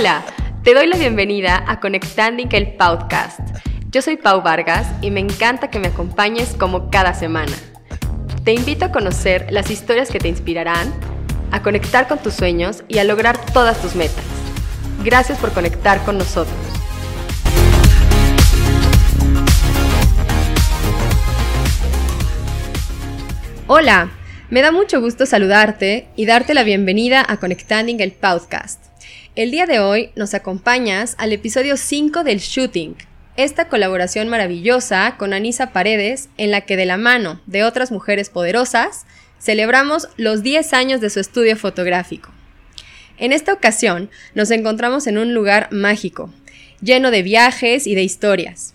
Hola, te doy la bienvenida a Conectanding el podcast. Yo soy Pau Vargas y me encanta que me acompañes como cada semana. Te invito a conocer las historias que te inspirarán, a conectar con tus sueños y a lograr todas tus metas. Gracias por conectar con nosotros. Hola, me da mucho gusto saludarte y darte la bienvenida a Conectanding el podcast. El día de hoy nos acompañas al episodio 5 del Shooting, esta colaboración maravillosa con Anisa Paredes en la que de la mano de otras mujeres poderosas celebramos los 10 años de su estudio fotográfico. En esta ocasión nos encontramos en un lugar mágico, lleno de viajes y de historias.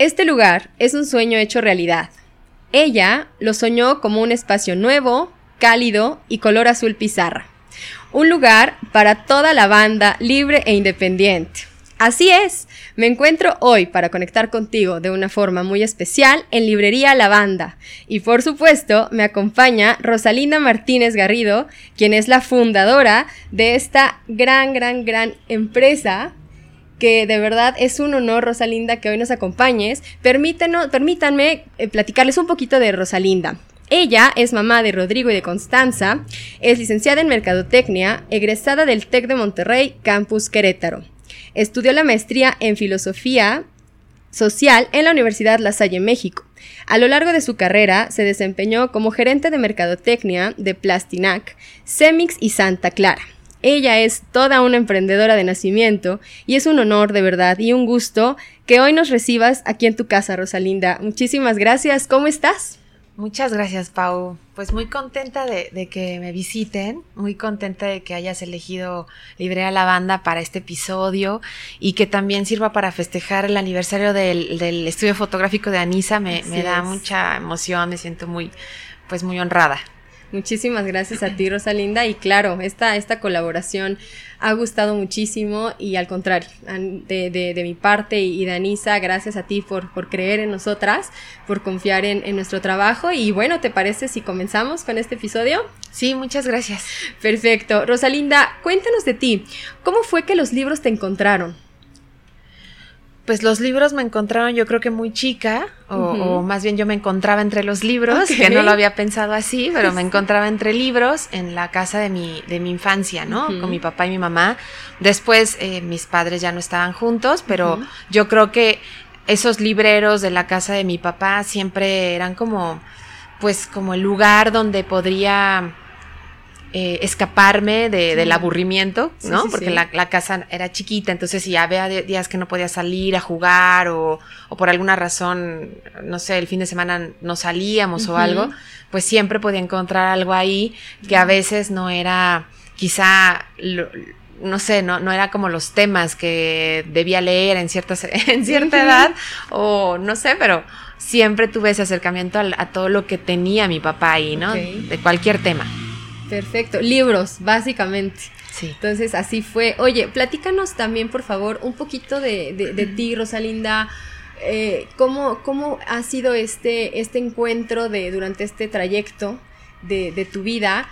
Este lugar es un sueño hecho realidad. Ella lo soñó como un espacio nuevo, cálido y color azul pizarra. Un lugar para toda la banda libre e independiente. Así es, me encuentro hoy para conectar contigo de una forma muy especial en Librería La Banda. Y por supuesto, me acompaña Rosalinda Martínez Garrido, quien es la fundadora de esta gran, gran, gran empresa que de verdad es un honor, Rosalinda, que hoy nos acompañes. permítanme eh, platicarles un poquito de Rosalinda. Ella es mamá de Rodrigo y de Constanza, es licenciada en Mercadotecnia, egresada del TEC de Monterrey, Campus Querétaro. Estudió la maestría en Filosofía Social en la Universidad La Salle, México. A lo largo de su carrera se desempeñó como gerente de Mercadotecnia de Plastinac, Semix y Santa Clara. Ella es toda una emprendedora de nacimiento y es un honor de verdad y un gusto que hoy nos recibas aquí en tu casa, Rosalinda. Muchísimas gracias. ¿Cómo estás? Muchas gracias, Pau. Pues muy contenta de, que me visiten, muy contenta de que hayas elegido Librea la Banda para este episodio y que también sirva para festejar el aniversario del, estudio fotográfico de Anisa. Me, me da mucha emoción, me siento muy, pues muy honrada. Muchísimas gracias a ti, Rosalinda. Y claro, esta, esta colaboración ha gustado muchísimo y al contrario, de, mi parte y de Anisa, gracias a ti por, por creer en nosotras, por confiar en, en, nuestro trabajo. Y bueno, ¿te parece si comenzamos con este episodio? Sí, muchas gracias. Perfecto. Rosalinda, cuéntanos de ti. ¿Cómo fue que los libros te encontraron? Pues los libros me encontraron yo creo que muy chica, o, más bien yo me encontraba entre los libros, que no lo había pensado así, pero me encontraba entre libros en la casa de mi, de mi infancia, ¿no? Con mi papá y mi mamá. Después eh, mis padres ya no estaban juntos, pero yo creo que esos libreros de la casa de mi papá siempre eran como, pues como el lugar donde podría eh, escaparme del aburrimiento, ¿no? Porque La, casa era chiquita, entonces si había días que no podía salir a jugar o, por alguna razón, no sé, el fin de semana no salíamos o algo, pues siempre podía encontrar algo ahí que a veces no era quizá... no sé, no, no era como los temas que debía leer en, ciertas, en cierta edad, o no sé, pero siempre tuve ese acercamiento a, todo lo que tenía mi papá ahí, ¿no? De cualquier tema. Perfecto, libros, básicamente. Sí. Entonces, así fue. Oye, platícanos también, por favor, un poquito de, ti, Rosalinda. Eh, ¿cómo, ¿Cómo ha sido este, este encuentro de, durante este trayecto de, tu vida?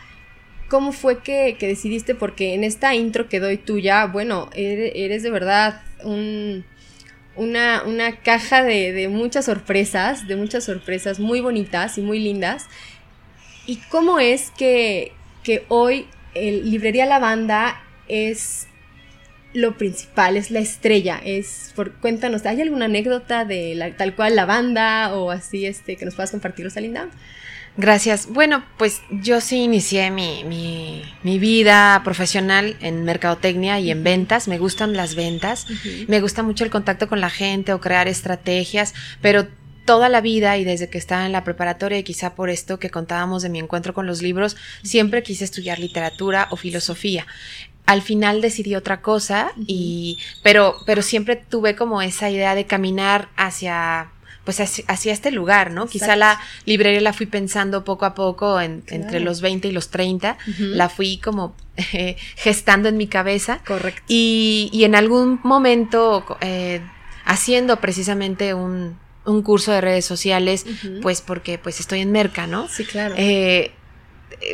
¿Cómo fue que, decidiste? Porque en esta intro que doy tuya, bueno, eres, de verdad una, una, caja de, de, muchas sorpresas, de muchas sorpresas muy bonitas y muy lindas. ¿Y cómo es que, que hoy el Librería La Banda es lo principal, es la estrella. Es por, cuéntanos, ¿hay alguna anécdota de la, tal cual la banda o así este que nos puedas compartir, Rosalinda? Gracias. Bueno, pues yo sí inicié mi, mi, vida profesional en mercadotecnia y en ventas. Me gustan las ventas. Me gusta mucho el contacto con la gente o crear estrategias, pero toda la vida y desde que estaba en la preparatoria y quizá por esto que contábamos de mi encuentro con los libros, siempre quise estudiar literatura o filosofía. Al final decidí otra cosa y pero pero siempre tuve como esa idea de caminar hacia pues hacia, este lugar, ¿no? Quizá la librería la fui pensando poco a poco entre los 20 y los 30, la fui como gestando en mi cabeza. Correcto. Y, y en algún momento, eh, haciendo precisamente un, un curso de redes sociales, pues porque pues estoy en Merca, ¿no? Sí, claro. Eh,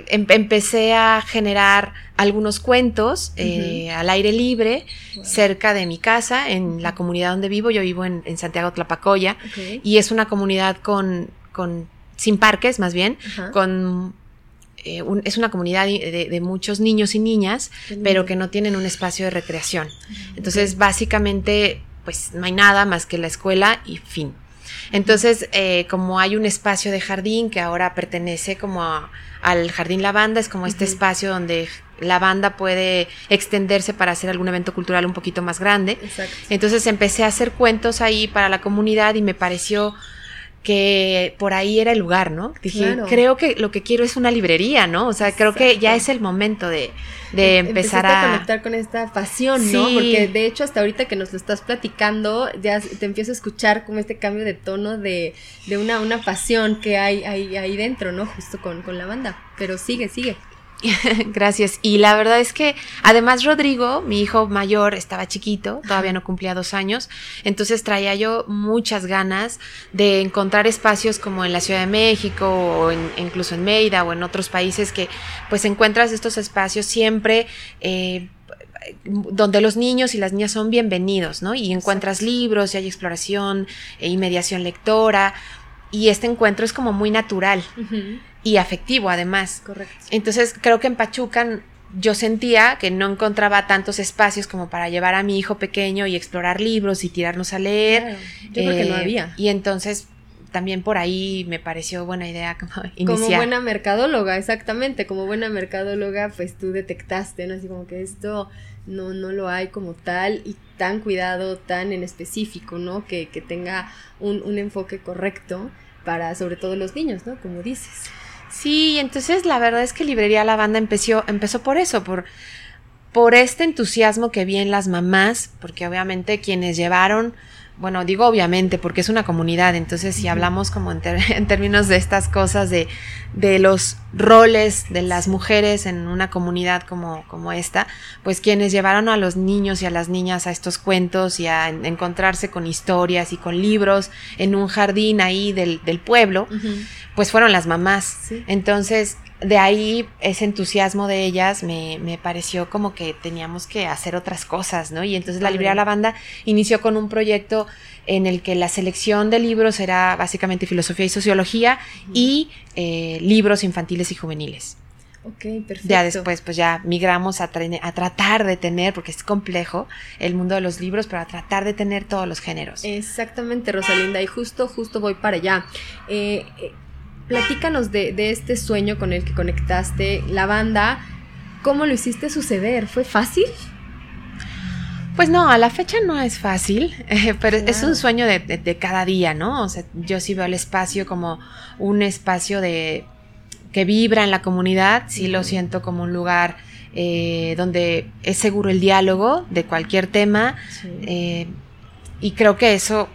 em, empecé a generar algunos cuentos eh, al aire libre cerca de mi casa, en la comunidad donde vivo. Yo vivo en, Santiago Tlapacoya y es una comunidad con, con sin parques, más bien, con eh, es una comunidad de, muchos niños y niñas, pero que no tienen un espacio de recreación. Entonces, básicamente, pues no hay nada más que la escuela y fin. Entonces, eh, como hay un espacio de jardín que ahora pertenece como al Jardín Lavanda, es como este espacio donde la banda puede extenderse para hacer algún evento cultural un poquito más grande. Entonces empecé a hacer cuentos ahí para la comunidad y me pareció que por ahí era el lugar, ¿no? Dije, creo que lo que quiero es una librería, ¿no? O sea, creo que ya es el momento de, de em, empezar a... conectar con esta pasión, ¿no? Porque de hecho hasta ahorita que nos lo estás platicando, ya te empiezo a escuchar como este cambio de tono de, de una, una pasión que hay, hay ahí dentro, ¿no? Justo con, con la banda. Pero sigue, sigue. Gracias. Y la verdad es que además Rodrigo, mi hijo mayor, estaba chiquito, todavía no cumplía dos años, entonces traía yo muchas ganas de encontrar espacios como en la Ciudad de México o incluso en Meida o en otros países que pues encuentras estos espacios siempre... Eh, donde los niños y las niñas son bienvenidos, ¿no? Y encuentras libros y hay exploración e y mediación lectora. Y este encuentro es como muy natural y afectivo además. Correcto. Entonces creo que en Pachuca yo sentía que no encontraba tantos espacios como para llevar a mi hijo pequeño y explorar libros y tirarnos a leer. Yo creo que no eh, había. Y entonces también por ahí me pareció buena idea como iniciar. Como buena mercadóloga, exactamente, como buena mercadóloga, pues tú detectaste, ¿no? Así como que esto no, no lo hay como tal y tan cuidado, tan en específico, ¿no? Que, que tenga un, un enfoque correcto para sobre todo los niños, ¿no? Como dices. Sí, entonces la verdad es que Librería La Banda empezó, empezó por eso, por, por este entusiasmo que vi en las mamás, porque obviamente quienes llevaron bueno, digo obviamente porque es una comunidad, entonces si hablamos como en, términos de estas cosas de, de, los roles de las mujeres en una comunidad como, como esta, pues quienes llevaron a los niños y a las niñas a estos cuentos y a encontrarse con historias y con libros en un jardín ahí del, del pueblo, pues fueron las mamás. Entonces, de ahí ese entusiasmo de ellas me, me, pareció como que teníamos que hacer otras cosas, ¿no? Y entonces la librería La Banda inició con un proyecto en el que la selección de libros era básicamente filosofía y sociología y eh, libros infantiles y juveniles. Ok, perfecto. Ya después, pues ya migramos a, a, tratar de tener, porque es complejo el mundo de los libros, pero a tratar de tener todos los géneros. Exactamente, Rosalinda, y justo, justo voy para allá. Eh, eh platícanos de, este sueño con el que conectaste la banda. ¿Cómo lo hiciste suceder? ¿Fue fácil? Pues no, a la fecha no es fácil, eh, pero es un sueño de, cada día, ¿no? O sea, yo sí veo el espacio como un espacio de que vibra en la comunidad, sí lo siento como un lugar eh, donde es seguro el diálogo de cualquier tema eh, y creo que eso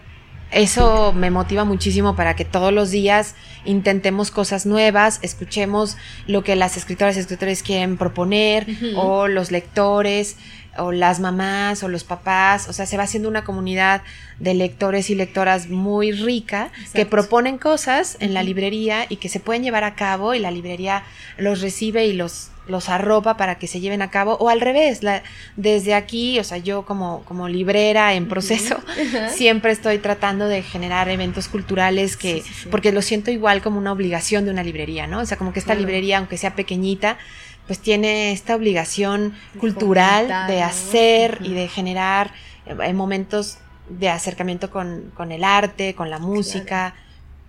eso me motiva muchísimo para que todos los días intentemos cosas nuevas, escuchemos lo que las escritoras y escritores quieren proponer, o los lectores, o las mamás, o los papás. O sea, se va haciendo una comunidad de lectores y lectoras muy rica que proponen cosas en la librería y que se pueden llevar a cabo y la librería los recibe y los los arropa para que se lleven a cabo o al revés, la, desde aquí, o sea, yo como, como librera en proceso, siempre estoy tratando de generar eventos culturales que, porque lo siento igual como una obligación de una librería, ¿no? O sea, como que esta librería, aunque sea pequeñita, pues tiene esta obligación cultural de hacer y de generar eh, momentos de acercamiento con, con, el arte, con la música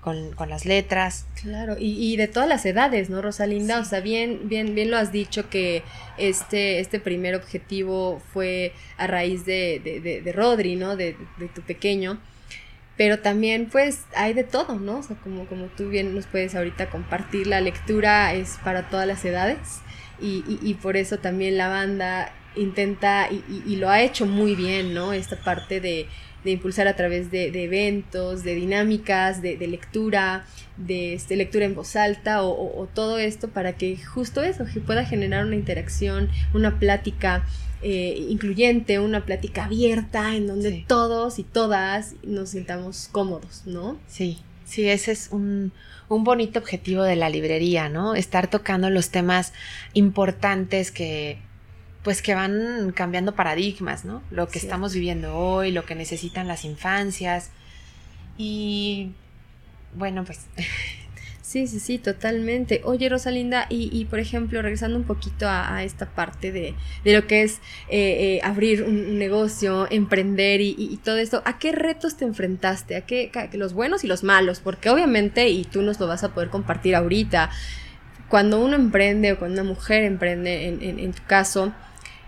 con, con las letras. Claro, y, y, de todas las edades, ¿no, Rosalinda? O sea, bien, bien, bien lo has dicho que este, este primer objetivo fue a raíz de, de, de, Rodri, ¿no? De, de, tu pequeño. Pero también, pues, hay de todo, ¿no? O sea, como, como tú bien nos puedes ahorita compartir, la lectura es para todas las edades. Y, y, y por eso también la banda intenta y, y, lo ha hecho muy bien, ¿no? Esta parte de de impulsar a través de, eventos, de dinámicas, de, lectura, de este, lectura en voz alta o, todo esto para que justo eso, que pueda generar una interacción, una plática eh, incluyente, una plática abierta en donde todos y todas nos sintamos cómodos, ¿no? Sí. Sí, ese es un, un bonito objetivo de la librería, ¿no? Estar tocando los temas importantes que pues que van cambiando paradigmas, ¿no? Lo que estamos viviendo hoy, lo que necesitan las infancias. Y bueno, pues Sí, sí, sí, totalmente. Oye, Rosalinda, y, y por ejemplo, regresando un poquito a, esta parte de, de, lo que es eh, eh, abrir un, negocio, emprender y, y, todo esto, ¿a qué retos te enfrentaste? ¿A qué, los buenos y los malos? Porque obviamente, y tú nos lo vas a poder compartir ahorita, cuando uno emprende o cuando una mujer emprende, en, en, en tu caso,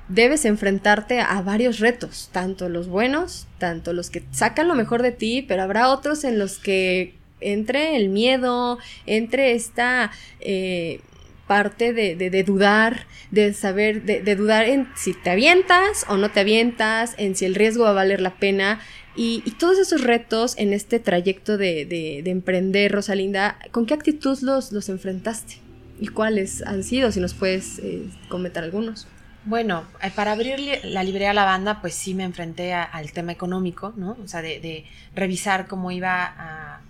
debes enfrentarte a varios retos, tanto los buenos, tanto los que sacan lo mejor de ti, pero habrá otros en los que entre el miedo, entre esta eh, parte de, dudar, de saber, de, dudar en si te avientas o no te avientas, en si el riesgo va a valer la pena. Y, todos esos retos en este trayecto de, emprender, Rosalinda, ¿con qué actitud los, los enfrentaste? ¿Y cuáles han sido? Si nos puedes eh, comentar algunos. Bueno, eh, para abrir la librería La Banda, pues sí me enfrenté al tema económico, ¿no? O sea, de, revisar cómo iba a,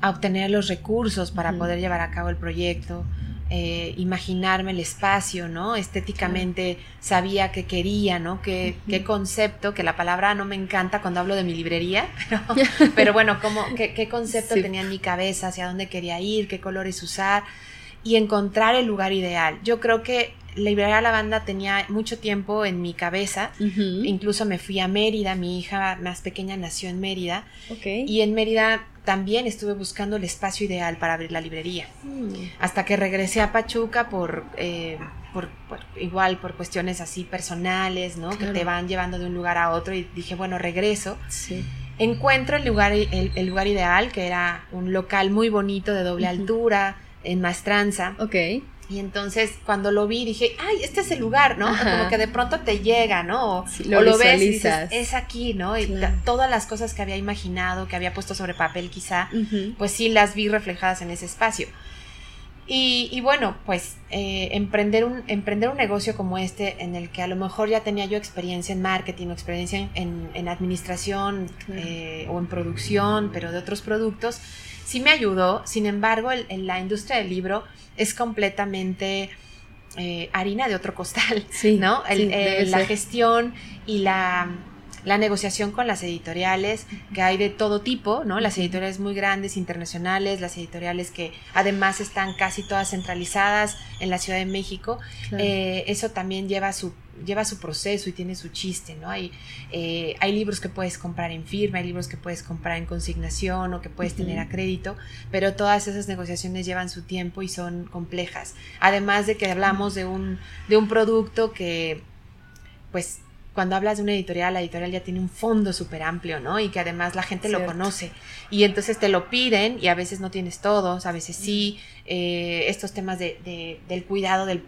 a obtener los recursos para poder llevar a cabo el proyecto, eh, imaginarme el espacio, ¿no? Estéticamente sabía que quería, ¿no? Qué, qué, concepto, que la palabra no me encanta cuando hablo de mi librería, pero, bueno, qué, qué concepto tenía en mi cabeza, hacia dónde quería ir, qué colores usar y encontrar el lugar ideal. Yo creo que la librería La Banda tenía mucho tiempo en mi cabeza. Incluso me fui a Mérida, mi hija más pequeña nació en Mérida. Y en Mérida también estuve buscando el espacio ideal para abrir la librería. Mm. Hasta que regresé a Pachuca eh, por, por, igual por cuestiones así personales, ¿no? Que te van llevando de un lugar a otro y dije, bueno, regreso. Encuentro el lugar, el, lugar ideal, que era un local muy bonito de doble altura, en Maestranza. Ok. Y entonces cuando lo vi dije, ay, este es el lugar, ¿no? Como que de pronto te llega, ¿no? O lo, ves y dices, es aquí, ¿no? Y todas las cosas que había imaginado, que había puesto sobre papel quizá, pues sí las vi reflejadas en ese espacio. Y, bueno, pues eh, emprender, un, emprender un negocio como este, en el que a lo mejor ya tenía yo experiencia en marketing o experiencia en, administración eh, o en producción, pero de otros productos, sí me ayudó. Sin embargo, en la industria del libro es completamente eh, harina de otro costal, ¿no? Eh, la gestión y la, negociación con las editoriales, que hay de todo tipo, ¿no? Las editoriales muy grandes, internacionales, las editoriales que además están casi todas centralizadas en la Ciudad de México, eh, eso también lleva su lleva su proceso y tiene su chiste, ¿no? Hay, eh, hay libros que puedes comprar en firma, hay libros que puedes comprar en consignación o que puedes tener a crédito, pero todas esas negociaciones llevan su tiempo y son complejas. Además de que hablamos de un, de un producto que, pues, cuando hablas de una editorial, la editorial ya tiene un fondo súper amplio, ¿no? Y que además la gente lo conoce. Y entonces te lo piden y a veces no tienes todos, a veces sí. Eh, estos temas de, del cuidado del,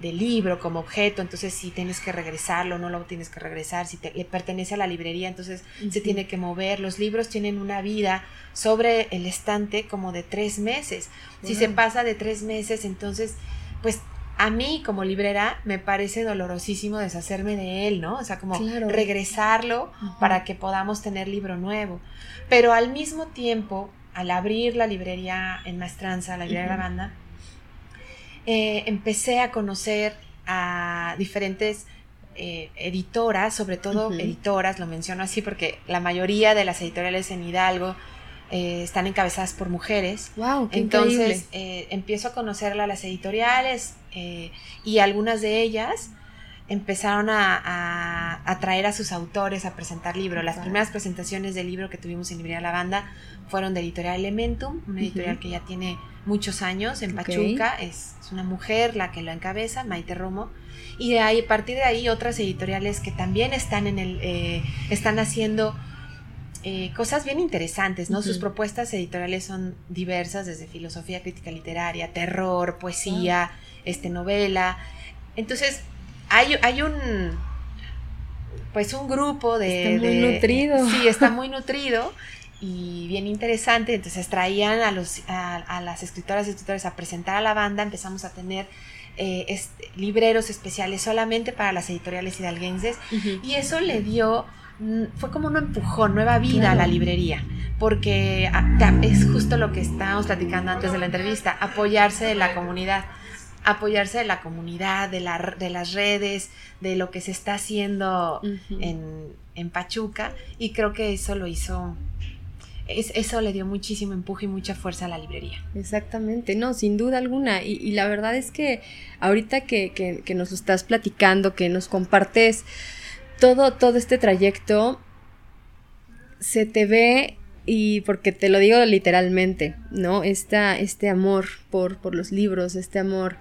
libro como objeto, entonces si tienes que regresarlo, no lo tienes que regresar, si te, le pertenece a la librería, entonces se tiene que mover. Los libros tienen una vida sobre el estante como de tres meses. Si se pasa de tres meses, entonces pues a mí como librera me parece dolorosísimo deshacerme de él, ¿no? O sea, como regresarlo para que podamos tener libro nuevo. Pero al mismo tiempo, al abrir la librería en Maestranza, la librería de la banda, eh, empecé a conocer a diferentes eh, editoras, sobre todo editoras, lo menciono así porque la mayoría de las editoriales en Hidalgo eh, están encabezadas por mujeres. Wow, Entonces eh, empiezo a conocerla a las editoriales eh, y algunas de ellas empezaron a, a, traer a sus autores a presentar libros. Las primeras presentaciones del libro que tuvimos en Librería La Banda fueron de Editorial Elementum, una editorial que ya tiene muchos años en Pachuca. Es, una mujer la que lo encabeza, Maite Romo. Y de ahí, a partir de ahí, otras editoriales que también están en el, están haciendo eh, cosas bien interesantes, ¿no? Sus propuestas editoriales son diversas, desde filosofía crítica literaria, terror, poesía, este, novela. Entonces, hay, hay un pues un grupo de... Está muy nutrido. Sí, está muy nutrido y bien interesante. Entonces traían a, los, a, las escritoras y escritores a presentar a la banda, empezamos a tener eh, libreros especiales solamente para las editoriales hidalguenses y eso le dio fue como un empujón, nueva vida a la librería porque ah, es justo lo que estábamos platicando antes de la entrevista, apoyarse de la comunidad, apoyarse de la comunidad, de, la, de las redes, de lo que se está haciendo en, en, Pachuca, y creo que eso lo hizo, eso le dio muchísimo empuje y mucha fuerza a la librería. Exactamente, no, sin duda alguna, y, la verdad es que ahorita que, que, que nos lo estás platicando, que nos compartes todo, todo este trayecto, se te ve y porque te lo digo literalmente, ¿no? Esta, este amor por, por los libros, este amor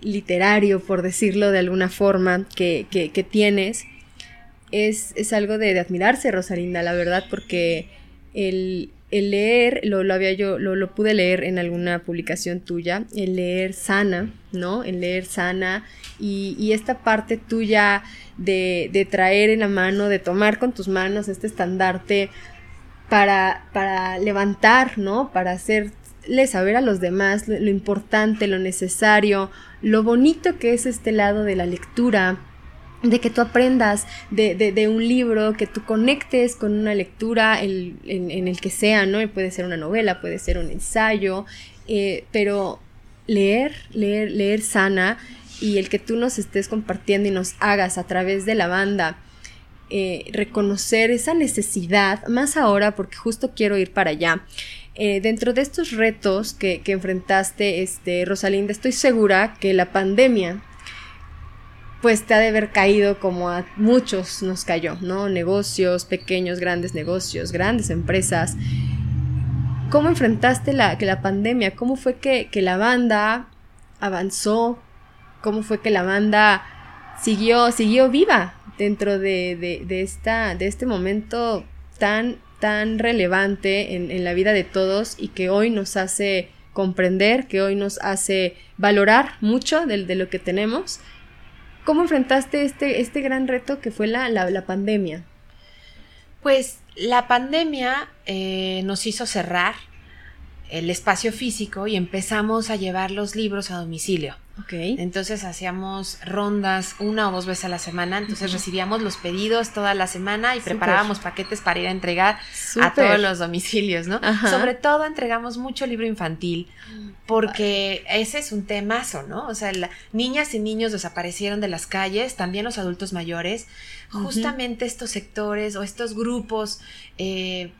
literario, por decirlo de alguna forma, que, que, tienes, es, es algo de, admirarse, Rosalinda, la verdad, porque el, el leer, lo, lo, había yo, lo, lo, pude leer en alguna publicación tuya, el leer sana, ¿no? El leer sana y, y esta parte tuya de, de, traer en la mano, de tomar con tus manos este estandarte para, para levantar, ¿no? Para hacerle saber a los demás lo, importante, lo necesario, lo bonito que es este lado de la lectura, de que tú aprendas de, de, un libro, que tú conectes con una lectura en, el que sea, ¿no? Puede ser una novela, puede ser un ensayo, eh, pero leer, leer, leer sana y el que tú nos estés compartiendo y nos hagas a través de la banda eh, reconocer esa necesidad, más ahora porque justo quiero ir para allá. Eh, dentro de estos retos que, enfrentaste, este, Rosalinda, estoy segura que la pandemia pues te ha de haber caído como a muchos nos cayó, ¿no? Negocios, pequeños, grandes negocios, grandes empresas. ¿Cómo enfrentaste la, que la pandemia? ¿Cómo fue que, que la banda avanzó? ¿Cómo fue que la banda siguió, siguió viva? dentro de, esta, de este momento tan, tan relevante en, la vida de todos y que hoy nos hace comprender, que hoy nos hace valorar mucho de, de lo que tenemos. ¿Cómo enfrentaste este, este gran reto que fue la, la, pandemia? Pues la pandemia eh, nos hizo cerrar el espacio físico y empezamos a llevar los libros a domicilio. Entonces hacíamos rondas una o dos veces a la semana, entonces recibíamos los pedidos toda la semana y preparábamos paquetes para ir a entregar a todos los domicilios, ¿no? Sobre todo entregamos mucho libro infantil porque ese es un temazo, ¿no? O sea, niñas y niños desaparecieron de las calles, también los adultos mayores, justamente estos sectores o estos grupos eh,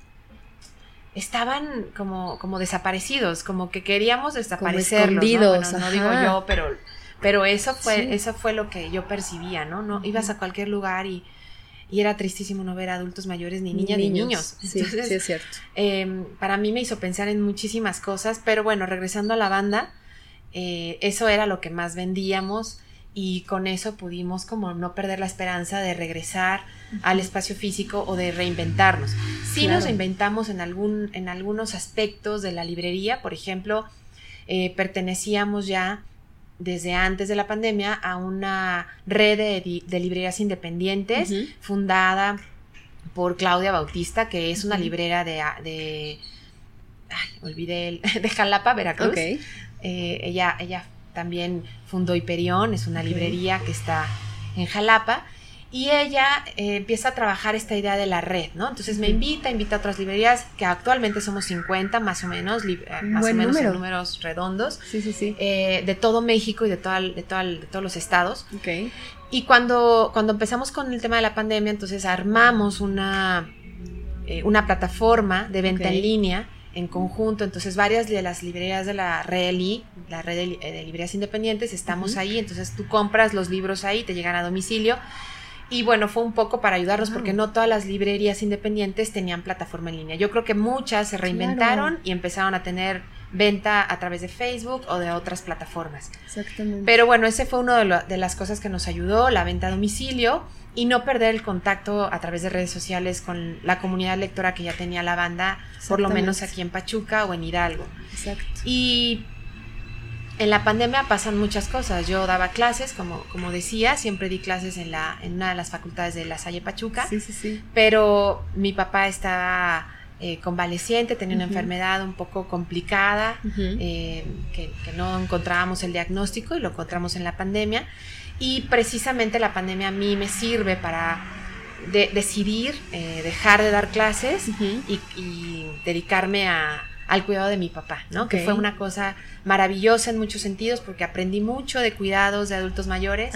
estaban como, como desaparecidos, como que queríamos desaparecerlos. ¿no? no digo yo, pero, pero eso fue, eso fue lo que yo percibía, ¿no? No ibas a cualquier lugar y, y era tristísimo no ver adultos mayores, ni niñas, ni niños. sí, sí, es cierto. Em, para mí me hizo pensar en muchísimas cosas, pero bueno, regresando a la banda, eh, eso era lo que más vendíamos y con eso pudimos como no perder la esperanza de regresar al espacio físico o de reinventarnos. Sí nos reinventamos en, algún, en algunos aspectos de la librería, por ejemplo, eh, pertenecíamos ya desde antes de la pandemia a una red de, librerías independientes fundada por Claudia Bautista, que es una librera de, de ay, olvidé el, de Jalapa, Veracruz. Eh, ella, ella también fundó Hiperión, es una librería que está en Jalapa. Y ella eh, empieza a trabajar esta idea de la red, ¿no? Entonces me invita, invita a otras librerías, que actualmente somos 50 más o menos, eh, más o menos en números redondos, sí, sí, sí. Eh, de todo México y de, toda, de, de todos los estados. Okay. Y cuando, cuando empezamos con el tema de la pandemia, entonces armamos una, una plataforma de venta en línea en conjunto. Entonces, varias de las librerías de la RELI, la red de, librerías independientes, estamos ahí. Entonces, tú compras los libros ahí, te llegan a domicilio. Y bueno, fue un poco para ayudarlos porque no todas las librerías independientes tenían plataforma en línea. Yo creo que muchas se reinventaron y empezaron a tener venta a través de Facebook o de otras plataformas. Exactamente. Pero bueno, ese fue de, de, las cosas que nos ayudó, la venta a domicilio y no perder el contacto a través de redes sociales con la comunidad lectora que ya tenía la banda, por lo menos aquí en Pachuca o en Hidalgo. Exacto. Y en la pandemia pasan muchas cosas. Yo daba clases, como, como decía, siempre di clases en, la, en una de las facultades de La Salle Pachuca. Sí, sí, sí. Pero mi papá estaba eh, convaleciente, tenía una enfermedad un poco complicada, eh, que, que, no encontrábamos el diagnóstico y lo encontramos en la pandemia. Y precisamente la pandemia a mí me sirve para de decidir eh, dejar de dar clases y, dedicarme a, al cuidado de mi papá, ¿no? Que fue una cosa maravillosa en muchos sentidos porque aprendí mucho de cuidados de adultos mayores,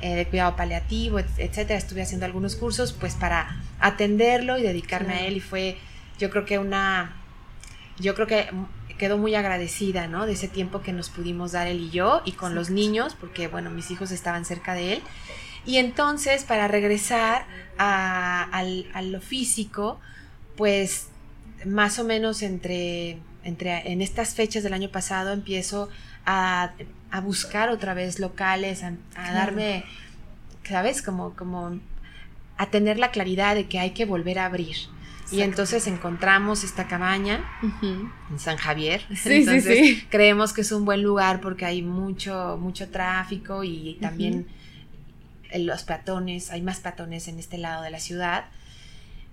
eh, de cuidado paliativo, etcétera. Estuve haciendo algunos cursos pues para atenderlo y dedicarme a él y fue yo creo que una yo creo que quedó muy agradecida, ¿no? De ese tiempo que nos pudimos dar él y yo y con los niños porque bueno, mis hijos estaban cerca de él. Y entonces para regresar a, lo físico, pues más o menos entre, entre en estas fechas del año pasado empiezo a, buscar otra vez locales, a, darme, ¿sabes? Como, como a tener la claridad de que hay que volver a abrir. Y entonces encontramos esta cabaña en San Javier. entonces creemos que es un buen lugar porque hay mucho, mucho tráfico y también los peatones, hay más peatones en este lado de la ciudad.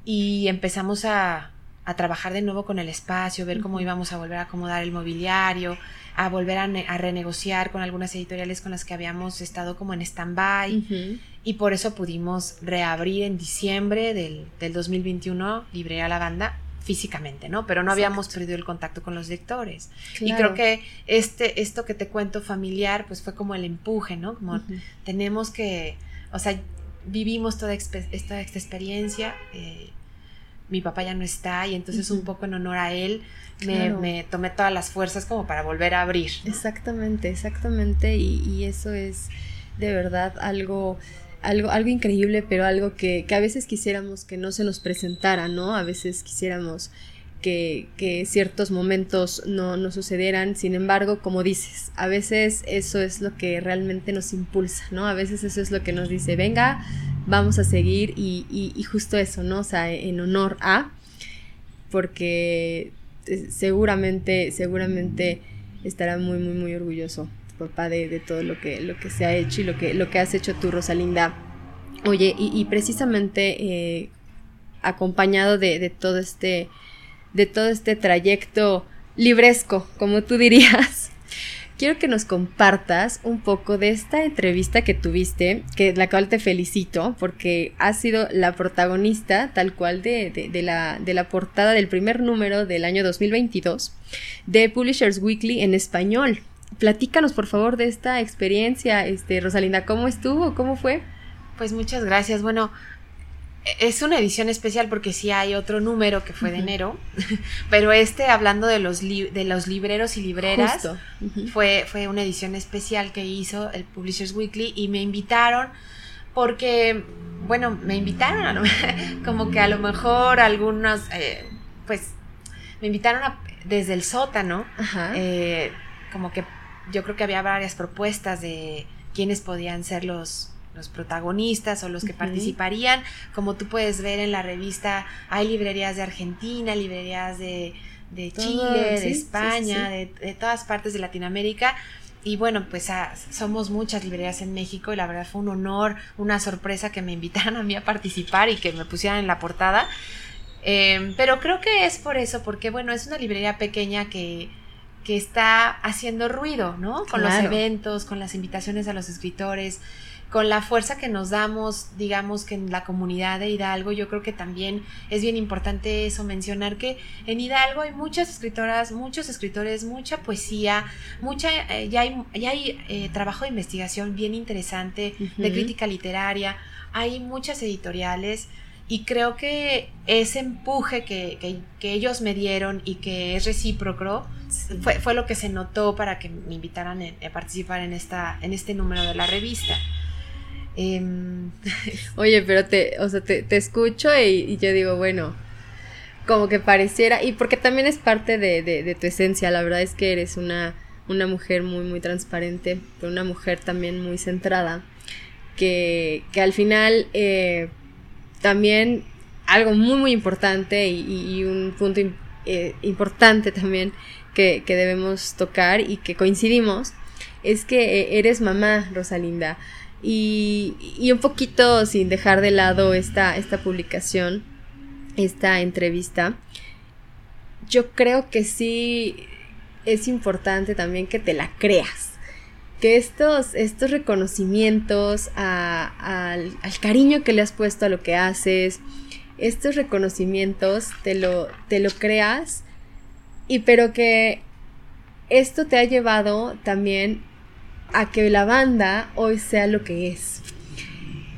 Y empezamos a, a trabajar de nuevo con el espacio, ver cómo íbamos a volver a acomodar el mobiliario, a volver a, renegociar con algunas editoriales con las que habíamos estado como en stand-by. Y por eso pudimos reabrir en diciembre del, del 2021 Librería La Banda físicamente, ¿no? Pero no habíamos perdido el contacto con los lectores. Y creo que este, esto que te cuento familiar, pues fue como el empuje, ¿no? Como tenemos que, o sea, vivimos toda esta, esta experiencia. Eh, mi papá ya no está y entonces un poco en honor a él me, tomé todas las fuerzas como para volver a abrir. Exactamente, exactamente y, eso es de verdad algo, algo, algo increíble, pero algo que, a veces quisiéramos que no se nos presentara, ¿no? A veces quisiéramos que, que, ciertos momentos no, no, sucedieran. Sin embargo, como dices, a veces eso es lo que realmente nos impulsa, ¿no? A veces eso es lo que nos dice, venga, vamos a seguir y, justo eso, ¿no? O sea, en honor a, porque eh, seguramente, seguramente estará muy, muy, muy orgulloso papá de, todo lo que, lo que se ha hecho y lo que, lo que has hecho tú, Rosalinda. Oye, y, precisamente eh, acompañado de, de, todo este, de todo este trayecto libresco, como tú dirías, quiero que nos compartas un poco de esta entrevista que tuviste, que la cual te felicito, porque has sido la protagonista tal cual de, la, de la portada del primer número del año 2022 de Publishers Weekly en español. Platícanos, por favor, de esta experiencia, este, Rosalinda, ¿cómo estuvo? ¿Cómo fue? Pues muchas gracias. Bueno, es una edición especial porque sí hay otro número que fue de enero, pero este, hablando de los, de los libreros y libreras, fue, fue una edición especial que hizo el Publishers Weekly y me invitaron porque, bueno, me invitaron a, como que a lo mejor algunos, eh, pues, me invitaron desde el sótano, eh, como que yo creo que había varias propuestas de quiénes podían ser los los protagonistas o los que participarían. Como tú puedes ver en la revista, hay librerías de Argentina, librerías de, Chile, de España, de, todas partes de Latinoamérica. Y bueno, pues ah, somos muchas librerías en México y la verdad fue un honor, una sorpresa que me invitaran a mí a participar y que me pusieran en la portada. Em, pero creo que es por eso, porque bueno, es una librería pequeña que, que está haciendo ruido, ¿no? Con los eventos, con las invitaciones a los escritores con la fuerza que nos damos, digamos que en la comunidad de Hidalgo, yo creo que también es bien importante eso, mencionar que en Hidalgo hay muchas escritoras, muchos escritores, mucha poesía, mucha, eh, ya hay, ya hay eh, trabajo de investigación bien interesante, de crítica literaria, hay muchas editoriales. Y creo que ese empuje que, ellos me dieron y que es recíproco fue, fue, lo que se notó para que me invitaran a participar en, esta, en este número de la revista. Em, Oye, pero te, o sea, te, escucho y, yo digo, bueno, como que pareciera, y porque también es parte de, tu esencia, la verdad es que eres una, una mujer muy, muy transparente, pero una mujer también muy centrada, que, al final eh, también algo muy, muy importante y, un punto eh, importante también que, que debemos tocar y que coincidimos, es que eh, eres mamá, Rosalinda. Y, un poquito sin dejar de lado esta, esta publicación, esta entrevista, yo creo que sí es importante también que te la creas. que estos, estos reconocimientos al, cariño que le has puesto a lo que haces, estos reconocimientos te lo, te lo creas, y pero que esto te ha llevado también a que la banda hoy sea lo que es.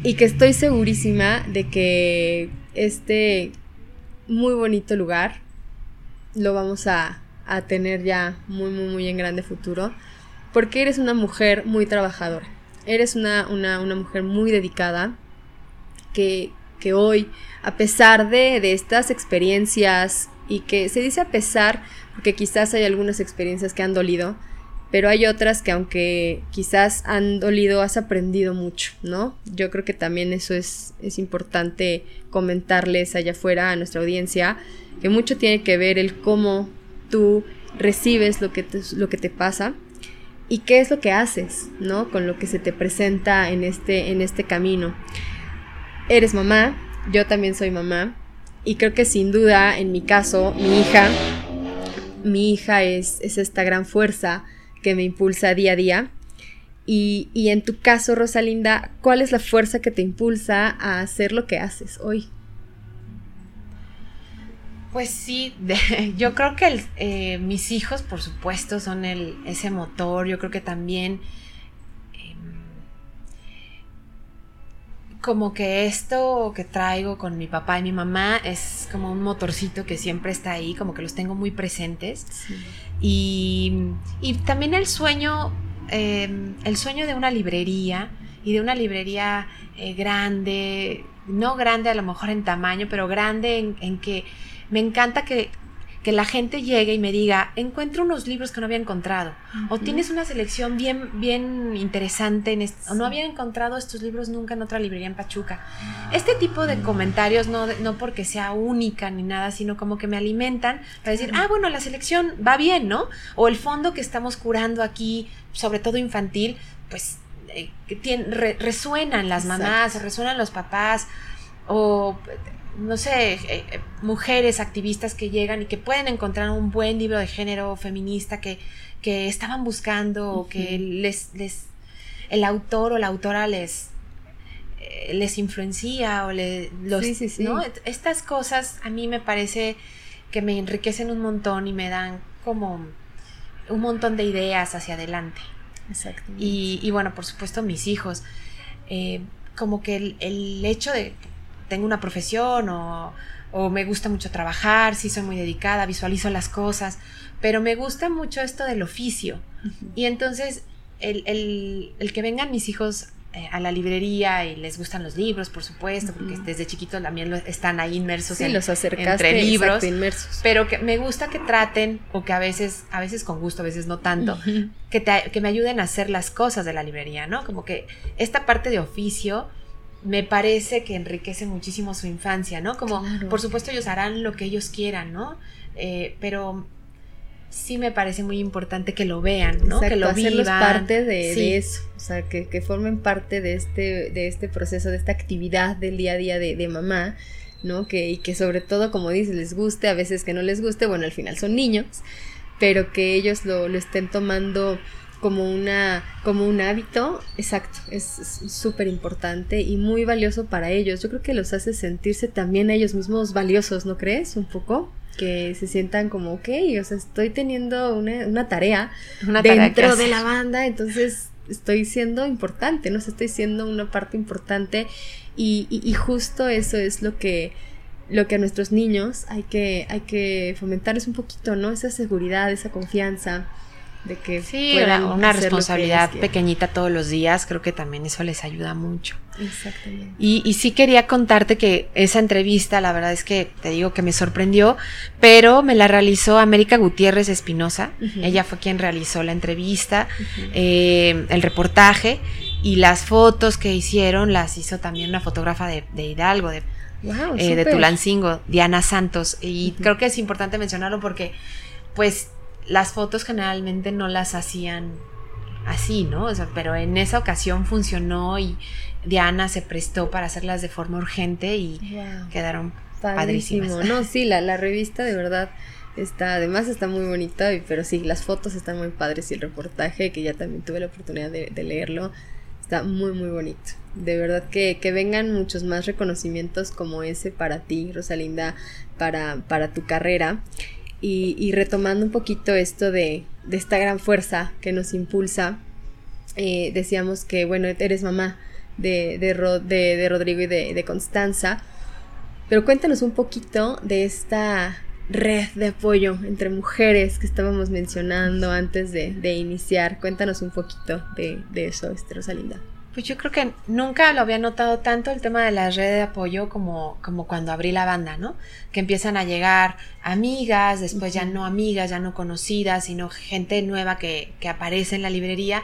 Y que estoy segurísima de que este muy bonito lugar lo vamos a, a tener ya muy, muy, muy en grande futuro. Porque eres una mujer muy trabajadora. Eres una, una, una mujer muy dedicada. Que, que hoy, a pesar de, de estas experiencias, y que se dice a pesar, porque quizás hay algunas experiencias que han dolido, pero hay otras que aunque quizás han dolido, has aprendido mucho, ¿no? Yo creo que también eso es, es importante comentarles allá afuera a nuestra audiencia, que mucho tiene que ver el cómo tú recibes lo que te, lo que te pasa y qué es lo que haces, ¿no? Con lo que se te presenta en este, en este camino. Eres mamá, yo también soy mamá, y creo que sin duda, en mi caso, mi hija, mi hija es, es esta gran fuerza que me impulsa día a día. Y, y, en tu caso, Rosalinda, ¿cuál es la fuerza que te impulsa a hacer lo que haces hoy? Pues sí, yo creo que eh, mis hijos, por supuesto, son el, ese motor. Yo creo que también em, como que esto que traigo con mi papá y mi mamá es como un motorcito que siempre está ahí, como que los tengo muy presentes. Y, también el sueño, em, el sueño de una librería y de una librería eh, grande, no grande a lo mejor en tamaño, pero grande en que me encanta que, la gente llegue y me diga, encuentro unos libros que no había encontrado, o tienes una selección bien, bien interesante, en o no había encontrado estos libros nunca en otra librería en Pachuca. Este tipo de comentarios, no, no porque sea única ni nada, sino como que me alimentan para decir, ah, bueno, la selección va bien, ¿no? O el fondo que estamos curando aquí, sobre todo infantil, pues eh, resuenan las mamás, resuenan los papás, o no sé, eh, eh, mujeres activistas que llegan y que pueden encontrar un buen libro de género feminista que, que estaban buscando o que les, les, el autor o la autora les, eh, les influencia o le, los, sí, sí, sí. Estas cosas a mí me parece que me enriquecen un montón y me dan como un montón de ideas hacia adelante. Exactamente. Y, y bueno, por supuesto mis hijos. como que el, el hecho de tengo una profesión o, me gusta mucho trabajar, sí soy muy dedicada, visualizo las cosas, pero me gusta mucho esto del oficio. Y entonces el, que vengan mis hijos eh, a la librería y les gustan los libros, por supuesto, porque desde chiquitos también están ahí inmersos en, los entre libros, inmersos. pero que me gusta que traten o que a veces, a veces con gusto, a veces no tanto, que, que me ayuden a hacer las cosas de la librería, ¿no? Como que esta parte de oficio me parece que enriquece muchísimo su infancia, ¿no? Como, por supuesto, ellos harán lo que ellos quieran, ¿no? Eh, pero sí me parece muy importante que lo vean, ¿no? que lo hacerlos parte de, eso, o sea, que, formen parte de este, de este proceso, de esta actividad del día a día de, mamá, ¿no? Que, y que sobre todo, como dices, les guste, a veces que no les guste, bueno, al final son niños, pero que ellos lo, lo estén tomando como una como un hábito, exacto, es súper importante y muy valioso para ellos. Yo creo que los hace sentirse también ellos mismos valiosos, ¿no crees? Un poco que se sientan como, ok, o sea, estoy teniendo una, tarea dentro de la banda, entonces estoy siendo importante, no estoy siendo una parte importante y, y, justo eso es lo que lo que a nuestros niños hay que, hay que fomentarles un poquito, ¿no? Esa seguridad, esa confianza, de que sí, una responsabilidad pequeñita todos los días, creo que también eso les ayuda mucho. Exactamente. Y, sí quería contarte que esa entrevista, la verdad es que te digo que me sorprendió, pero me la realizó América Gutiérrez Espinosa. Ella fue quien realizó la entrevista, eh, el reportaje y las fotos que hicieron las hizo también una fotógrafa de, Hidalgo, de, eh, de Tulancingo, Diana Santos. Y creo que es importante mencionarlo porque, pues, las fotos generalmente no las hacían así, ¿no? O sea, pero en esa ocasión funcionó y Diana se prestó para hacerlas de forma urgente y quedaron padrísimas. No, sí, la, la, revista de verdad Está, además está muy bonito, pero sí, las fotos están muy padres y el reportaje, que ya también tuve la oportunidad de, leerlo, está muy, muy bonito. De verdad que, que, vengan muchos más reconocimientos como ese para ti, Rosalinda, para, para tu carrera. Y, retomando un poquito esto de, de, esta gran fuerza que nos impulsa, eh, decíamos que, bueno, eres mamá de, de, de Rodrigo y de Constanza, pero cuéntanos un poquito de esta red de apoyo entre mujeres que estábamos mencionando antes de, iniciar. Cuéntanos un poquito de, de eso, Rosalinda. Pues yo creo que nunca lo había notado tanto el tema de la red de apoyo como, como cuando abrí la banda, ¿no? Que empiezan a llegar amigas, después ya no amigas, ya no conocidas, sino gente nueva que, que aparece en la librería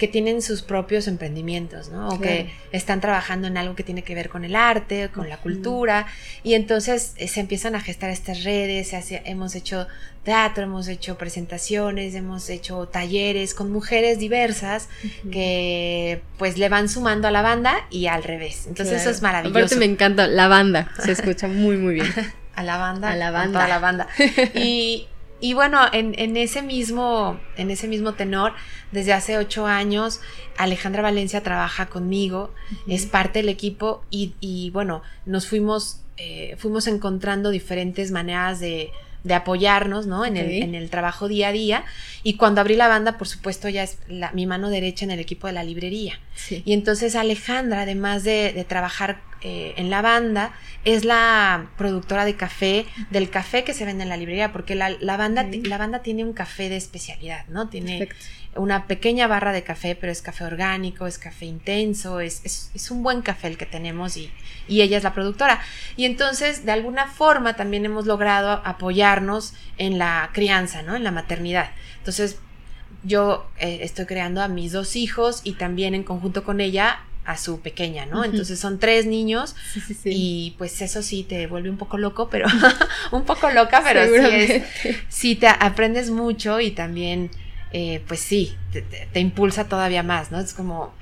que tienen sus propios emprendimientos, ¿no? O que están trabajando en algo que tiene que ver con el arte, con la cultura, y entonces eh, se empiezan a gestar estas redes, hemos hecho teatro, hemos hecho presentaciones, hemos hecho talleres con mujeres diversas que pues le van sumando a la banda y al revés. Entonces eso es maravilloso. Aparte me encanta la banda, se escucha muy muy bien. a la banda, a la banda, a la banda. Y y bueno, en, ese mismo, en ese mismo tenor, desde hace ocho años, Alejandra Valencia trabaja conmigo, es parte del equipo y, bueno, nos fuimos, eh, fuimos encontrando diferentes maneras de, de apoyarnos, ¿no? En, el, en, el, trabajo día a día. Y cuando abrí la banda, por supuesto, ya es la, mi mano derecha en el equipo de la librería. Y entonces Alejandra, además de, de trabajar eh, en la banda, es la productora de café, del café que se vende en la librería, porque la, la banda, la banda tiene un café de especialidad, ¿no? Tiene una pequeña barra de café, pero es café orgánico, es café intenso, es, es, es, un buen café el que tenemos y, y ella es la productora. Y entonces, de alguna forma, también hemos logrado apoyarnos en la crianza, ¿no? En la maternidad. Entonces, yo eh, estoy creando a mis dos hijos y también en conjunto con ella a su pequeña, ¿no? Entonces son tres niños y pues eso sí te vuelve un poco loco, pero un poco loca, pero sí, es, sí te aprendes mucho y también eh, pues sí, te, impulsa todavía más, ¿no? Es como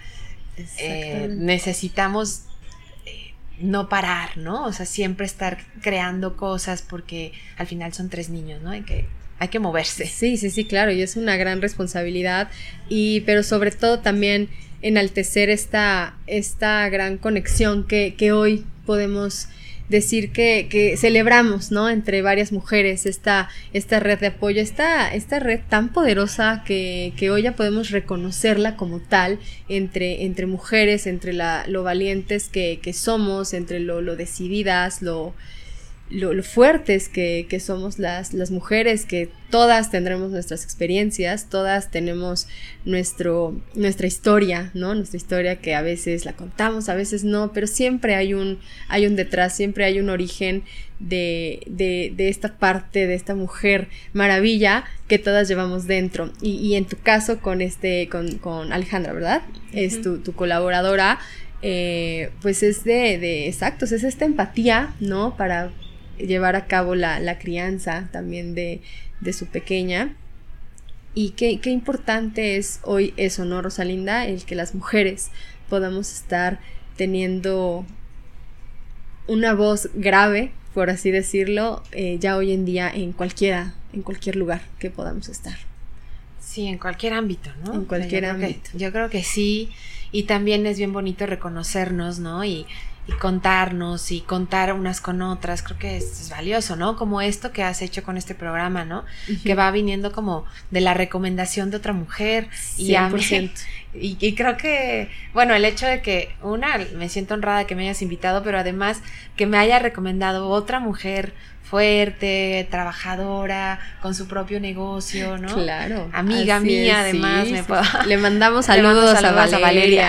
eh, necesitamos eh, no parar, ¿no? O sea, siempre estar creando cosas porque al final son tres niños, ¿no? Hay que, hay que moverse. Sí, sí, sí, claro, y es una gran responsabilidad, y, pero sobre todo también enaltecer esta, esta gran conexión que, que hoy podemos decir que, que, celebramos, ¿no? Entre varias mujeres esta, esta red de apoyo, esta, esta red tan poderosa que, que hoy ya podemos reconocerla como tal entre, entre mujeres, entre la, lo valientes que, que somos, entre lo, lo decididas, lo, lo, fuertes que, que, somos las, las mujeres, que todas tendremos nuestras experiencias, todas tenemos nuestro, nuestra historia, ¿no? Nuestra historia que a veces la contamos, a veces no, pero siempre hay un, hay un detrás, siempre hay un origen de, de, de esta parte, de esta mujer maravilla que todas llevamos dentro. Y, y en tu caso con este, con, con Alejandra, ¿verdad? Es tu, tu colaboradora. Eh, pues es de, de exactos, es esta empatía, ¿no? Para, llevar a cabo la, crianza también de, su pequeña. Y qué, qué, importante es hoy eso, ¿no, Rosalinda? El que las mujeres podamos estar teniendo una voz grave, por así decirlo, eh, ya hoy en día en cualquiera, en cualquier lugar que podamos estar. Sí, en cualquier ámbito, ¿no? En cualquier ámbito. yo creo que sí. Y también es bien bonito reconocernos, ¿no? Y y contarnos y contar unas con otras, creo que es, valioso, ¿no? Como esto que has hecho con este programa, ¿no? Que va viniendo como de la recomendación de otra mujer y a y, y, creo que, bueno, el hecho de que, una, me siento honrada que me hayas invitado, pero además que me haya recomendado otra mujer fuerte, trabajadora, con su propio negocio, ¿no? Claro. Amiga mía, además. Le mandamos saludos, a, Valeria.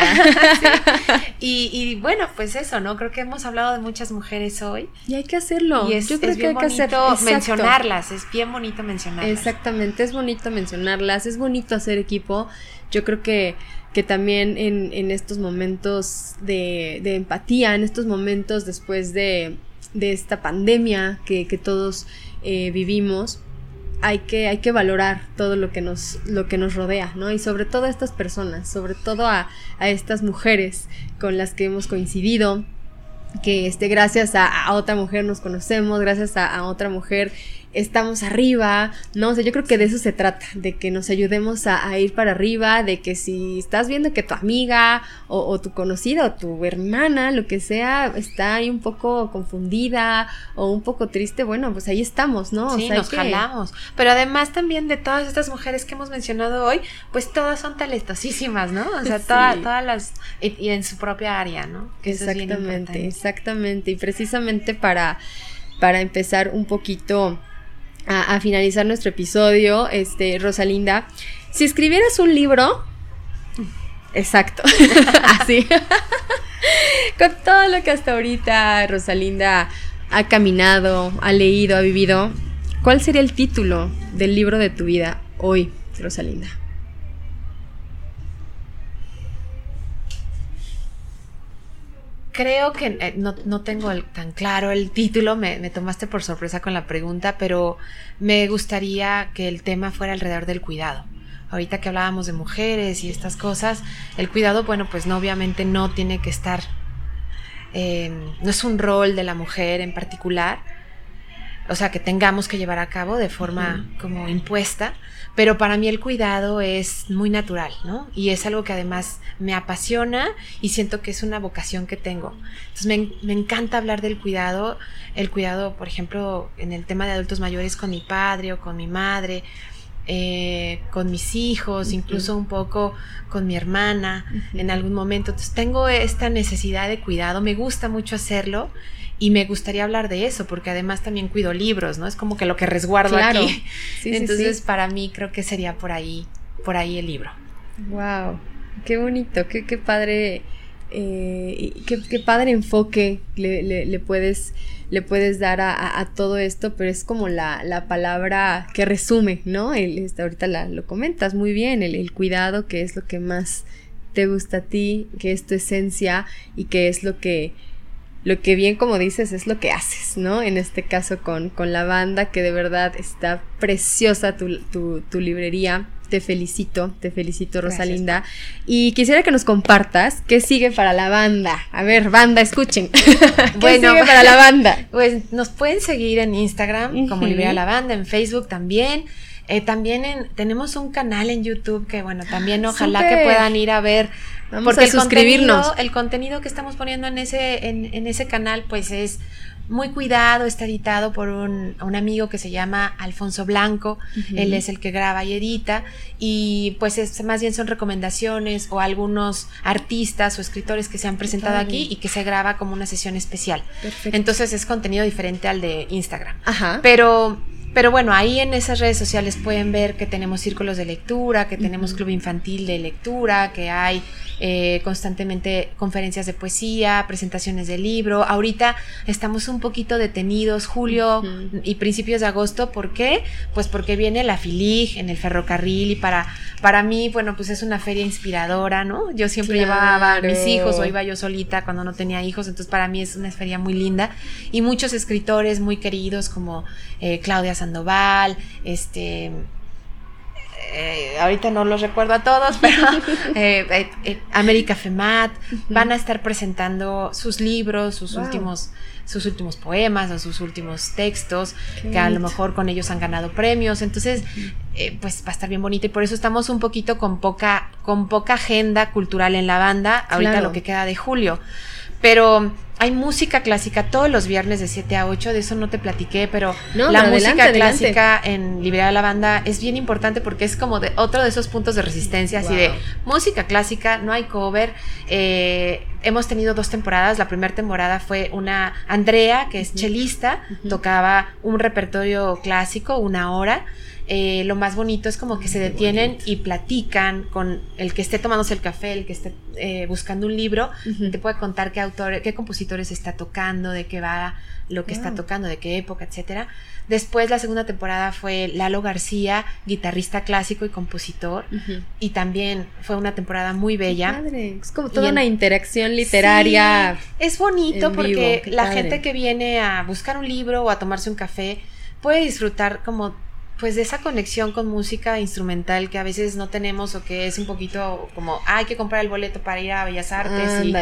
y, bueno, pues eso, ¿no? Creo que hemos hablado de muchas mujeres hoy. Y hay que hacerlo. Y es, Yo creo que hay que hacerlo. mencionarlas, es bien bonito mencionarlas. Exactamente, es bonito mencionarlas, es bonito hacer equipo. Yo creo que que también en, en estos momentos de, de empatía, en estos momentos después de, de esta pandemia que, todos eh, vivimos, hay que, hay que valorar todo lo que, nos, lo que nos rodea, ¿no? Y sobre todo a estas personas, sobre todo a, estas mujeres con las que hemos coincidido, que este, gracias a, otra mujer nos conocemos, gracias a, otra mujer estamos arriba, ¿no? O sea, yo creo que de eso se trata, de que nos ayudemos a, ir para arriba, de que si estás viendo que tu amiga o, tu conocida o tu hermana, lo que sea, está ahí un poco confundida o un poco triste, bueno, pues ahí estamos, ¿no? Sí, nos jalamos. Pero además también de todas estas mujeres que hemos mencionado hoy, pues todas son talentosísimas, ¿no? O sea, todas las, y, en su propia área, ¿no? exactamente, exactamente. Y precisamente para, para empezar un poquito a, finalizar nuestro episodio, este, Rosalinda, si escribieras un libro, exacto, así, con todo lo que hasta ahorita Rosalinda ha caminado, ha leído, ha vivido, ¿cuál sería el título del libro de tu vida hoy, Rosalinda? Creo que eh, no, tengo tan claro el título, me, me, tomaste por sorpresa con la pregunta, pero me gustaría que el tema fuera alrededor del cuidado. Ahorita que hablábamos de mujeres y estas cosas, el cuidado, bueno, pues no, obviamente no tiene que estar, eh, no es un rol de la mujer en particular, o sea, que tengamos que llevar a cabo de forma como impuesta, pero para mí el cuidado es muy natural, ¿no? Y es algo que además me apasiona y siento que es una vocación que tengo. Entonces me, me encanta hablar del cuidado, el cuidado, por ejemplo, en el tema de adultos mayores con mi padre o con mi madre, eh, con mis hijos, incluso un poco con mi hermana en algún momento. Entonces tengo esta necesidad de cuidado, me gusta mucho hacerlo y me gustaría hablar de eso, porque además también cuido libros, ¿no? Es como que lo que resguardo aquí. Entonces, para mí creo que sería por ahí, por ahí el libro. Wow, qué bonito, qué, qué padre, eh, qué, padre enfoque le, puedes, le puedes dar a, todo esto, pero es como la, palabra que resume, ¿no? El, este, ahorita lo comentas muy bien, el, el cuidado, que es lo que más te gusta a ti, que es tu esencia y que es lo que lo que bien como dices es lo que haces, ¿no? En este caso con, con la banda, que de verdad está preciosa tu, tu, librería. Te felicito, te felicito Rosalinda. y quisiera que nos compartas qué sigue para la banda. A ver, banda, escuchen. ¿Qué bueno, sigue para la banda? Pues nos pueden seguir en Instagram como Libera la Banda, en Facebook también. Eh, también en, tenemos un canal en YouTube que, bueno, también ojalá que puedan ir a ver porque el suscribirnos. Contenido, el contenido que estamos poniendo en ese, en, ese canal, pues es muy cuidado, está editado por un, amigo que se llama Alfonso Blanco, él es el que graba y edita, y pues es, más bien son recomendaciones o algunos artistas o escritores que se han presentado aquí y que se graba como una sesión especial. Entonces es contenido diferente al de Instagram. Ajá. Pero pero bueno, ahí en esas redes sociales pueden ver que tenemos círculos de lectura, que tenemos club infantil de lectura, que hay eh, constantemente conferencias de poesía, presentaciones de libro. Ahorita estamos un poquito detenidos, julio y principios de agosto. ¿Por qué? Pues porque viene la FILIG en el ferrocarril y para, para mí, bueno, pues es una feria inspiradora, ¿no? Yo siempre llevaba a mis hijos o iba yo solita cuando no tenía hijos, entonces para mí es una feria muy linda y muchos escritores muy queridos como eh, Claudia Sandoval, este eh, ahorita no los recuerdo a todos, pero eh, eh, América Femat van a estar presentando sus libros, sus últimos sus últimos poemas o sus últimos textos, que a lo mejor con ellos han ganado premios. Entonces, pues va a estar bien bonito y por eso estamos un poquito con poca, con poca agenda cultural en la banda, ahorita lo que queda de julio. Pero hay música clásica todos los viernes de 7 a 8, de eso no te platiqué, pero la música clásica en Liberar la Banda es bien importante porque es como de otro de esos puntos de resistencia, así de música clásica, no hay cover. Eh, hemos tenido dos temporadas, la primera temporada fue una Andrea, que es chelista, tocaba un repertorio clásico, una hora. Eh, lo más bonito es como que se detienen y platican con el que esté tomándose el café, el que esté eh, buscando un libro, te puede contar qué autor, qué compositores está tocando, de qué va lo que está tocando, de qué época, etcétera. Después la segunda temporada fue Lalo García, guitarrista clásico y compositor, y también fue una temporada muy bella. Es como toda una interacción literaria. es bonito porque la gente que viene a buscar un libro o a tomarse un café puede disfrutar como pues de esa conexión con música instrumental que a veces no tenemos o que es un poquito como hay que comprar el boleto para ir a Bellas Artes y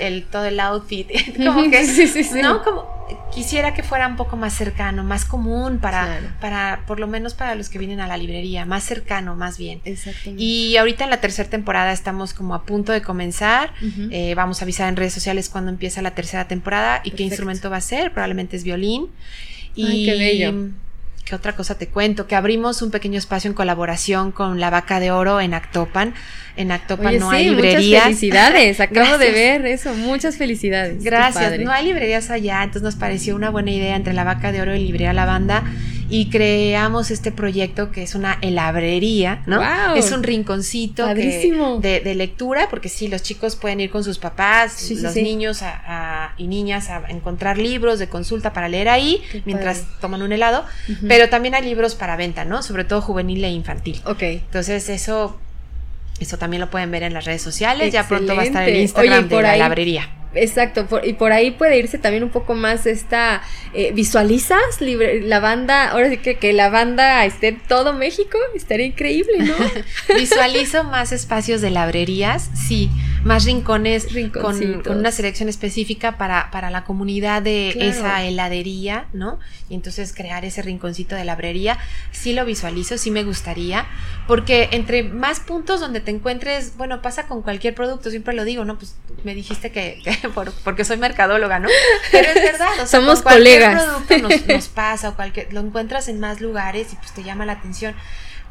el, todo el outfit como que sí, sí, sí. no como quisiera que fuera un poco más cercano, más común para, para, por lo menos para los que vienen a la librería, más cercano, más bien. Exactamente. Y ahorita en la tercera temporada estamos como a punto de comenzar. Eh, vamos a avisar en redes sociales cuando empieza la tercera temporada y qué instrumento va a ser. Probablemente es violín. Y qué bello. ¿Qué otra cosa te cuento? Que abrimos un pequeño espacio en colaboración con la Vaca de Oro en Actopan. En Actopan no hay librerías. Muchas felicidades, acabo de ver eso, muchas felicidades. Gracias, no hay librerías allá, entonces nos pareció una buena idea entre la Vaca de Oro y Librería Lavanda y creamos este proyecto que es una helabrería, ¿no? Es un rinconcito de, lectura, porque sí, los chicos pueden ir con sus papás, los niños y niñas a encontrar libros de consulta para leer ahí mientras toman un helado, pero también hay libros para venta, ¿no? Sobre todo juvenil e infantil. Ok. Entonces eso, eso también lo pueden ver en las redes sociales, ya pronto va a estar el Instagram de la helabrería. Exacto, y por ahí puede irse también un poco más esta, eh, ¿visualizas la banda? Ahora sí que, que la banda esté en todo México, estaría increíble, ¿no? Visualizo más espacios de labrerías, sí, más rincones con, una selección específica para, para la comunidad de esa heladería, ¿no? Y entonces crear ese rinconcito de labrería, sí lo visualizo, sí me gustaría, porque entre más puntos donde te encuentres, bueno, pasa con cualquier producto, siempre lo digo, ¿no? Pues me dijiste que porque soy mercadóloga, ¿no? Pero es verdad, o sea, somos colegas. producto nos, nos, pasa o cualquier, lo encuentras en más lugares y pues te llama la atención.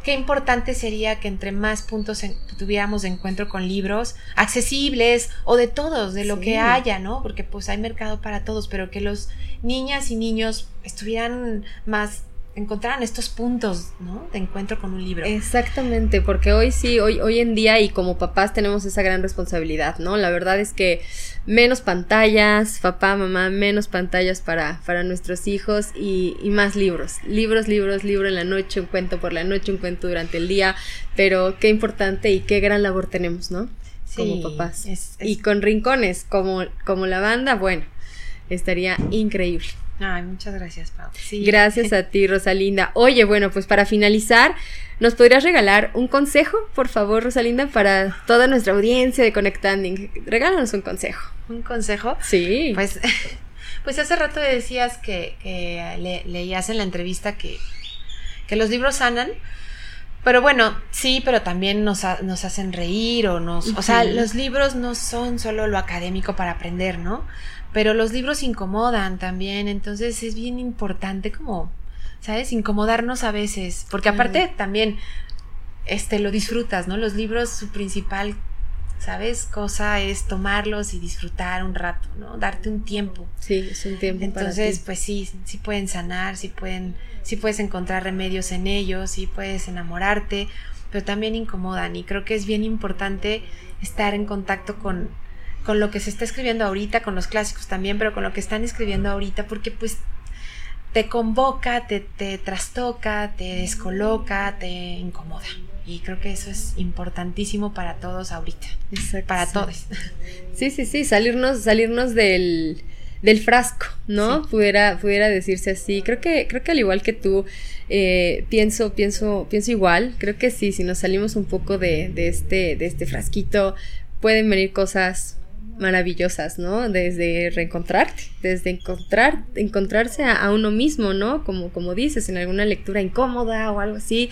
Qué importante sería que entre más puntos tuviéramos de encuentro con libros accesibles o de todos, de lo que haya, ¿no? Porque pues hay mercado para todos, pero que los niñas y niños estuvieran más encontraran estos puntos, ¿no? De encuentro con un libro. Exactamente, porque hoy sí, hoy, hoy en día y como papás tenemos esa gran responsabilidad, ¿no? La verdad es que menos pantallas, papá, mamá, menos pantallas para, para nuestros hijos y, y más libros. Libros, libros, libro en la noche, un cuento por la noche, un cuento durante el día, pero qué importante y qué gran labor tenemos, ¿no? como papás. Y con rincones como, como la banda, bueno, estaría increíble. Ay, muchas gracias, Pau. Gracias a ti, Rosalinda. Oye, bueno, pues para finalizar, ¿nos podrías regalar un consejo, por favor, Rosalinda, para toda nuestra audiencia de Conectanding? Regálanos un consejo. ¿Un consejo? Sí. Pues, pues hace rato decías que, leías en la entrevista que, que los libros sanan. Pero bueno, sí, pero también nos, nos hacen reír o nos... O sea, los libros no son solo lo académico para aprender, ¿no? Pero los libros incomodan también, entonces es bien importante como, ¿sabes? Incomodarnos a veces, porque aparte también, este, lo disfrutas, ¿no? Los libros, su principal, ¿sabes? Cosa es tomarlos y disfrutar un rato, ¿no? Darte un tiempo. Sí, es un tiempo. Entonces, pues sí, sí pueden sanar, sí pueden, sí puedes encontrar remedios en ellos, sí puedes enamorarte, pero también incomodan y creo que es bien importante estar en contacto con, con lo que se está escribiendo ahorita, con los clásicos también, pero con lo que están escribiendo ahorita, porque pues te convoca, te, te trastoca, te descoloca, te incomoda. Y creo que eso es importantísimo para todos ahorita. Para todos. Sí, sí, sí, salirnos, salirnos del, del frasco, ¿no? Pudiera, pudiera decirse así. Creo que, creo que al igual que tú, eh, pienso, pienso, pienso igual. Creo que sí, si nos salimos un poco de, de, este, de este frasquito, pueden venir cosas maravillosas, ¿no? Desde reencontrarte, desde encontrar, encontrarse a, uno mismo, ¿no? Como, como dices, en alguna lectura incómoda o algo así,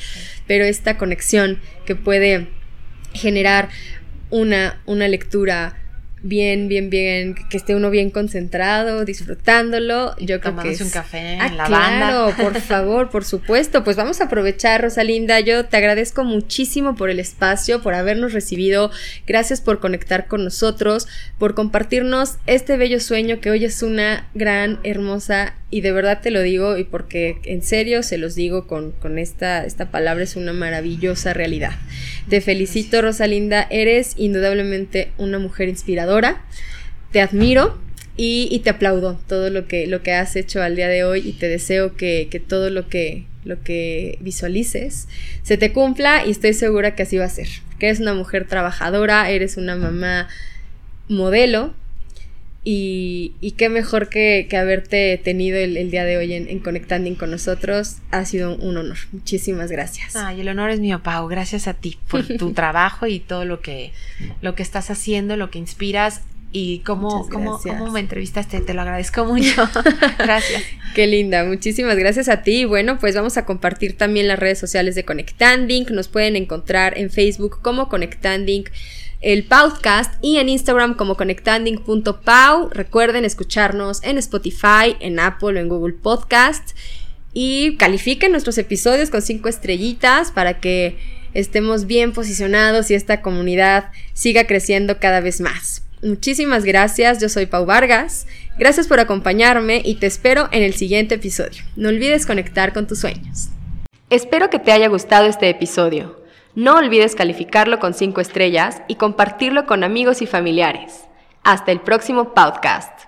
pero esta conexión que puede generar una, una lectura bien, bien, bien, que esté uno bien concentrado, disfrutándolo. Yo creo que un café en ah, la claro, por favor, por supuesto. Pues vamos a aprovechar, Rosalinda. Yo te agradezco muchísimo por el espacio, por habernos recibido. Gracias por conectar con nosotros, por compartirnos este bello sueño que hoy es una gran, hermosa y de verdad te lo digo y porque en serio se los digo con, con esta, esta palabra es una maravillosa realidad. Te felicito, Rosalinda. Eres indudablemente una mujer inspiradora te admiro y, te aplaudo todo lo que, lo que has hecho al día de hoy y te deseo que, todo lo que, lo que visualices se te cumpla y estoy segura que así va a ser. Que eres una mujer trabajadora, eres una mamá modelo y, qué mejor que, haberte tenido el, día de hoy en, en, Conectanding con nosotros. Ha sido un honor. Muchísimas gracias. Ay, el honor es mío, Pau. Gracias a ti por tu trabajo y todo lo que, lo que estás haciendo, lo que inspiras y cómo, cómo, cómo, me entrevistaste. Te lo agradezco mucho. gracias. Qué linda, muchísimas gracias a ti. Bueno, pues vamos a compartir también las redes sociales de Conectanding. Nos pueden encontrar en Facebook como Conectanding el podcast y en Instagram como conectanding.pau. Recuerden escucharnos en Spotify, en Apple o en Google Podcast y califiquen nuestros episodios con cinco estrellitas para que estemos bien posicionados y esta comunidad siga creciendo cada vez más. Muchísimas gracias, yo soy Pau Vargas, gracias por acompañarme y te espero en el siguiente episodio. No olvides conectar con tus sueños. Espero que te haya gustado este episodio. No olvides calificarlo con 5 estrellas y compartirlo con amigos y familiares. Hasta el próximo podcast.